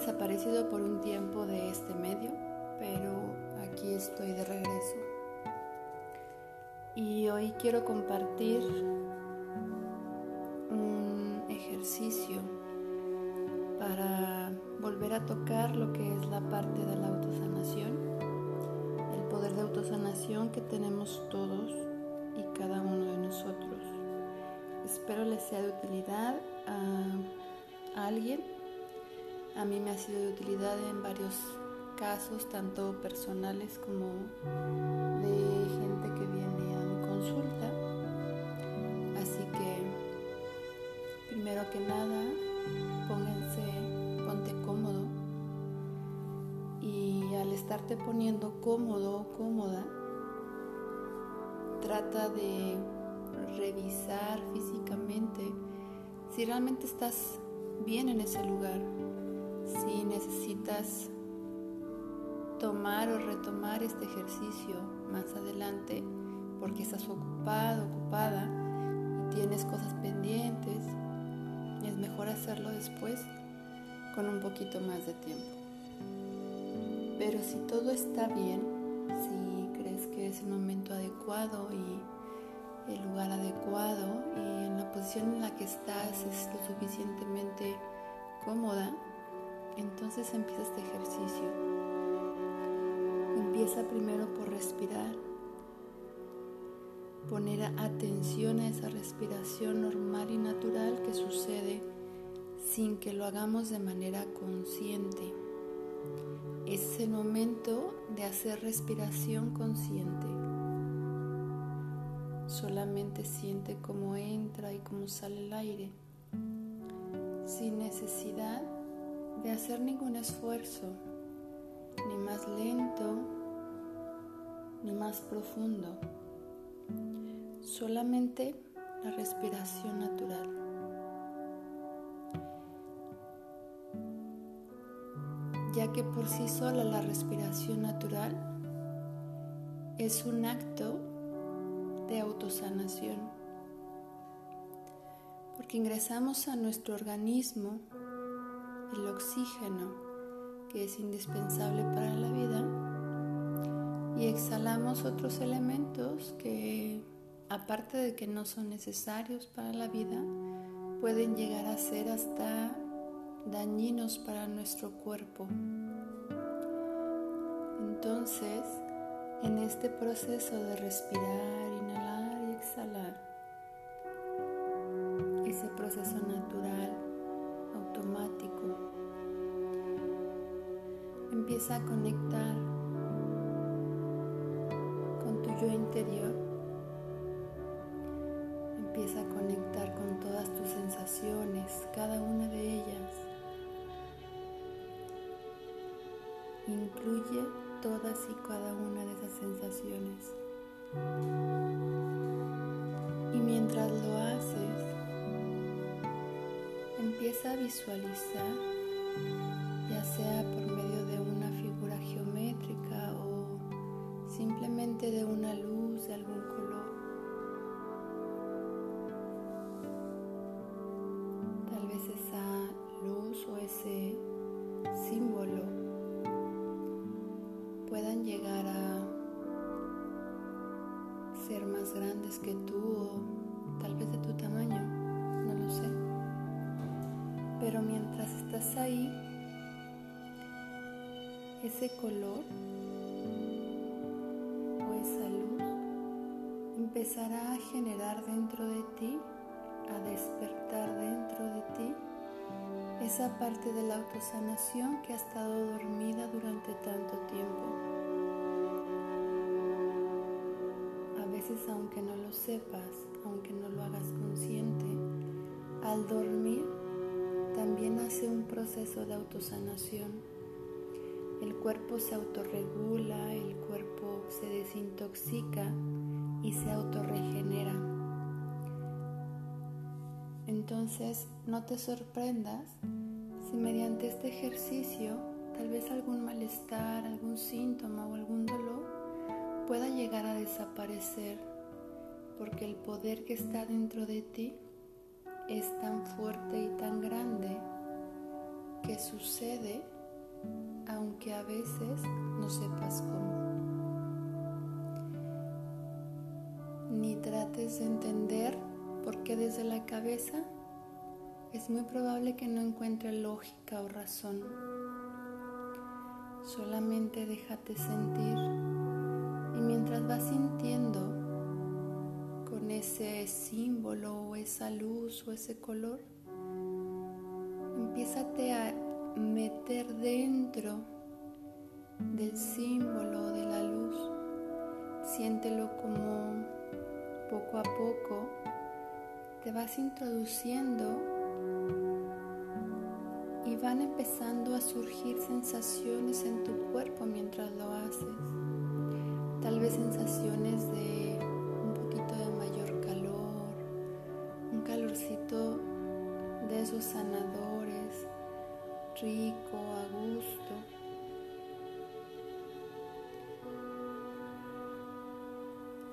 desaparecido por un tiempo de este medio, pero aquí estoy de regreso. Y hoy quiero compartir un ejercicio para volver a tocar lo que es la parte de la autosanación, el poder de autosanación que tenemos todos y cada uno de nosotros. Espero les sea de utilidad a alguien a mí me ha sido de utilidad en varios casos, tanto personales como de gente que viene a mi consulta. Así que, primero que nada, pónganse, ponte cómodo y al estarte poniendo cómodo cómoda, trata de revisar físicamente si realmente estás bien en ese lugar si necesitas tomar o retomar este ejercicio más adelante porque estás ocupado, ocupada y tienes cosas pendientes, es mejor hacerlo después con un poquito más de tiempo. Pero si todo está bien, si crees que es el momento adecuado y el lugar adecuado y en la posición en la que estás es lo suficientemente cómoda, entonces empieza este ejercicio. Empieza primero por respirar, poner atención a esa respiración normal y natural que sucede sin que lo hagamos de manera consciente. Es el momento de hacer respiración consciente. Solamente siente cómo entra y cómo sale el aire, sin necesidad de hacer ningún esfuerzo, ni más lento, ni más profundo, solamente la respiración natural. Ya que por sí sola la respiración natural es un acto de autosanación, porque ingresamos a nuestro organismo el oxígeno que es indispensable para la vida y exhalamos otros elementos que aparte de que no son necesarios para la vida pueden llegar a ser hasta dañinos para nuestro cuerpo. Entonces, en este proceso de respirar, inhalar y exhalar, ese proceso natural automático. Empieza a conectar con tu yo interior. Empieza a conectar con todas tus sensaciones, cada una de ellas. Incluye todas y cada una de esas sensaciones. Y mientras lo empieza a visualizar, ya sea por medio de una figura geométrica o simplemente de una luz de algún color. Tal vez esa luz o ese símbolo puedan llegar a ser más grandes que tú o tal vez de tu tamaño. Pero mientras estás ahí, ese color o esa luz empezará a generar dentro de ti, a despertar dentro de ti esa parte de la autosanación que ha estado dormida durante tanto tiempo. A veces aunque no lo sepas, aunque no lo hagas consciente, al dormir también hace un proceso de autosanación. El cuerpo se autorregula, el cuerpo se desintoxica y se autorregenera. Entonces, no te sorprendas si mediante este ejercicio tal vez algún malestar, algún síntoma o algún dolor pueda llegar a desaparecer, porque el poder que está dentro de ti es tan fuerte y sucede aunque a veces no sepas cómo. Ni trates de entender por qué desde la cabeza es muy probable que no encuentre lógica o razón. Solamente déjate sentir y mientras vas sintiendo con ese símbolo o esa luz o ese color, empiézate a meter dentro del símbolo de la luz. Siéntelo como poco a poco te vas introduciendo y van empezando a surgir sensaciones en tu cuerpo mientras lo haces. Tal vez sensaciones de un poquito de mayor calor, un calorcito de esos sanadores, rico, a gusto.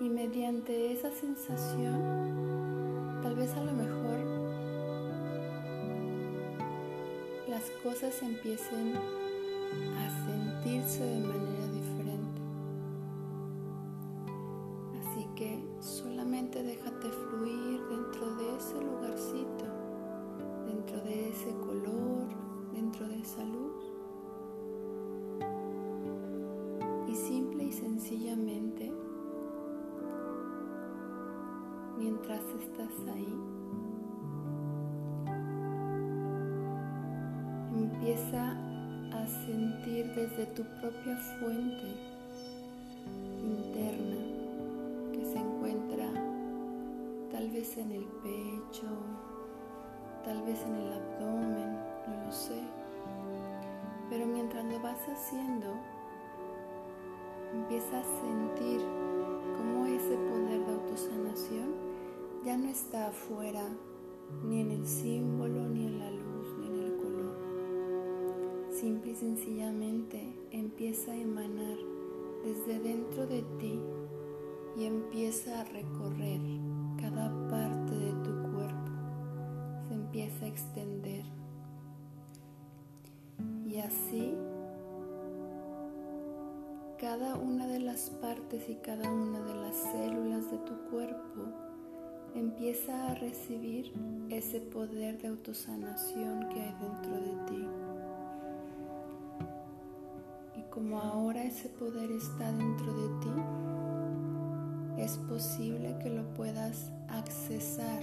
Y mediante esa sensación, tal vez a lo mejor las cosas empiecen a sentirse de manera diferente. Simple y sencillamente, mientras estás ahí, Empieza a sentir desde tu propia fuente interna que se encuentra tal vez en el pecho, tal vez en el abdomen, no lo sé. Pero mientras lo vas haciendo, empieza a sentir cómo ese poder de autosanación ya no está afuera, ni en el símbolo, ni en la luz simple y sencillamente empieza a emanar desde dentro de ti y empieza a recorrer cada parte de tu cuerpo. Se empieza a extender. Y así, cada una de las partes y cada una de las células de tu cuerpo empieza a recibir ese poder de autosanación que hay dentro de ti como ahora ese poder está dentro de ti, es posible que lo puedas accesar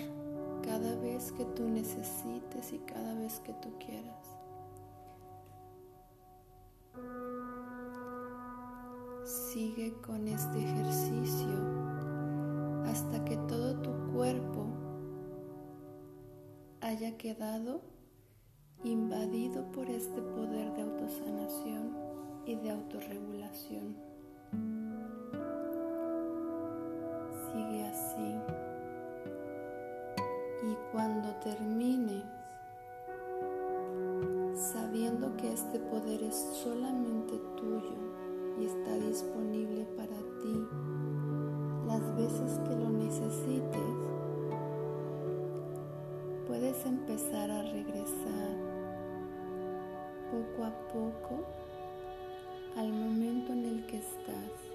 cada vez que tú necesites y cada vez que tú quieras. Sigue con este ejercicio hasta que todo tu cuerpo haya quedado invadido por este poder de autosanación y de autorregulación. Sigue así. Y cuando termines, sabiendo que este poder es solamente tuyo y está disponible para ti las veces que lo necesites, puedes empezar a regresar poco a poco al momento en el que estás.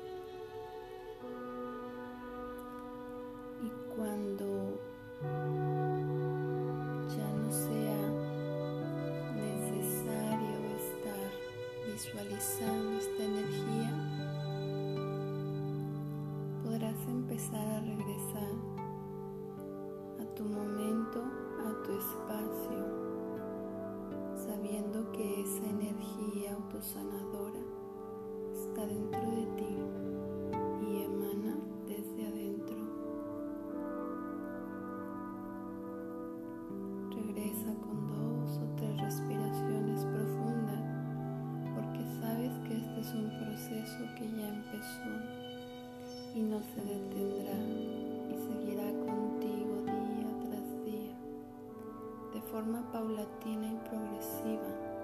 Forma paulatina y progresiva